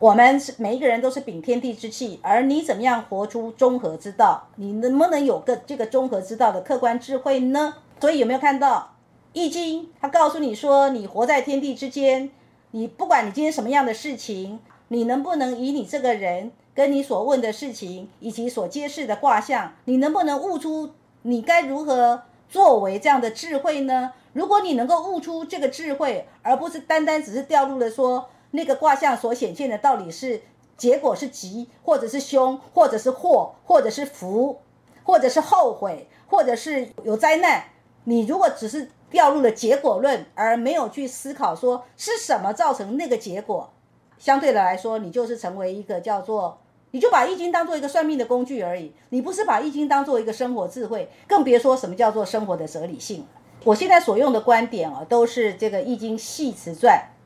我们是每一个人都是秉天地之气，而你怎么样活出中和之道？你能不能有个这个中和之道的客观智慧呢？所以有没有看到《易经》？它告诉你说，你活在天地之间，你不管你今天什么样的事情，你能不能以你这个人跟你所问的事情以及所揭示的卦象，你能不能悟出你该如何作为这样的智慧呢？如果你能够悟出这个智慧，而不是单单只是掉入了说。那个卦象所显现的到底是结果是吉，或者是凶，或者是祸，或者是福，或者是后悔，或者是有灾难。你如果只是掉入了结果论，而没有去思考说是什么造成那个结果，相对的来说，你就是成为一个叫做，你就把易经当做一个算命的工具而已。你不是把易经当做一个生活智慧，更别说什么叫做生活的哲理性。我现在所用的观点啊，都是这个易经系辞传。《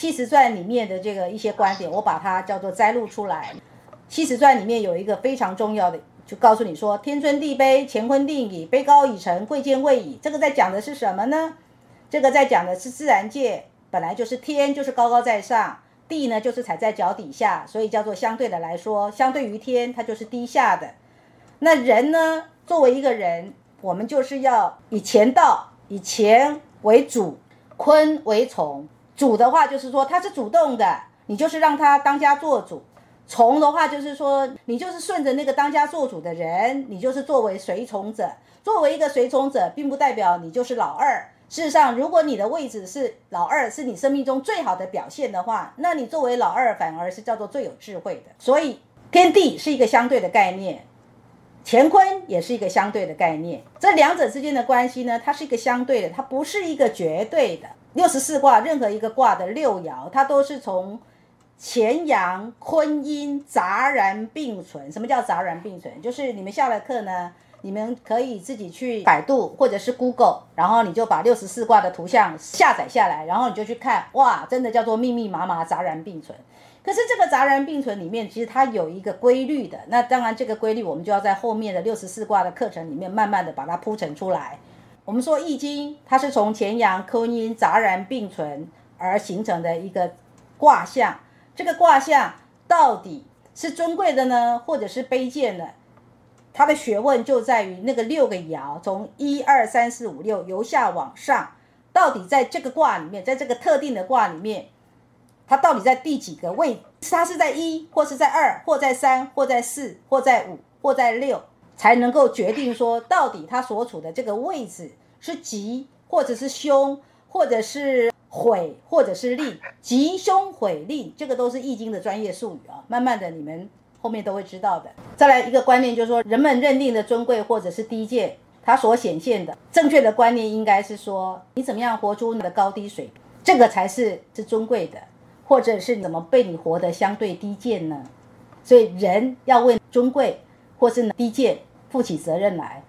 七十传》里面的这个一些观点，我把它叫做摘录出来。《七十传》里面有一个非常重要的，就告诉你说：“天尊地卑，乾坤定矣；卑高以成，贵贱位矣。”这个在讲的是什么呢？这个在讲的是自然界本来就是天，就是高高在上，地呢就是踩在脚底下，所以叫做相对的来说，相对于天，它就是低下的。那人呢，作为一个人，我们就是要以乾道，以乾为主，坤为从。主的话就是说他是主动的，你就是让他当家做主；从的话就是说你就是顺着那个当家做主的人，你就是作为随从者。作为一个随从者，并不代表你就是老二。事实上，如果你的位置是老二，是你生命中最好的表现的话，那你作为老二反而是叫做最有智慧的。所以，天地是一个相对的概念，乾坤也是一个相对的概念。这两者之间的关系呢，它是一个相对的，它不是一个绝对的。六十四卦，任何一个卦的六爻，它都是从乾阳、坤阴杂然并存。什么叫杂然并存？就是你们下了课呢，你们可以自己去百度或者是 Google，然后你就把六十四卦的图像下载下来，然后你就去看，哇，真的叫做密密麻麻、杂然并存。可是这个杂然并存里面，其实它有一个规律的。那当然，这个规律我们就要在后面的六十四卦的课程里面慢慢的把它铺陈出来。我们说《易经》，它是从乾阳、坤阴杂然并存而形成的一个卦象。这个卦象到底是尊贵的呢，或者是卑贱的？它的学问就在于那个六个爻，从一二三四五六由下往上，到底在这个卦里面，在这个特定的卦里面，它到底在第几个位？它是在一，或是在二，或在三，或在四，或在五，或在六，才能够决定说，到底它所处的这个位置。是吉，或者是凶，或者是毁，或者是利。吉凶毁利，这个都是易经的专业术语啊。慢慢的，你们后面都会知道的。再来一个观念，就是说，人们认定的尊贵或者是低贱，它所显现的正确的观念，应该是说，你怎么样活出你的高低水，这个才是是尊贵的，或者是怎么被你活得相对低贱呢？所以，人要为尊贵或是低贱负起责任来。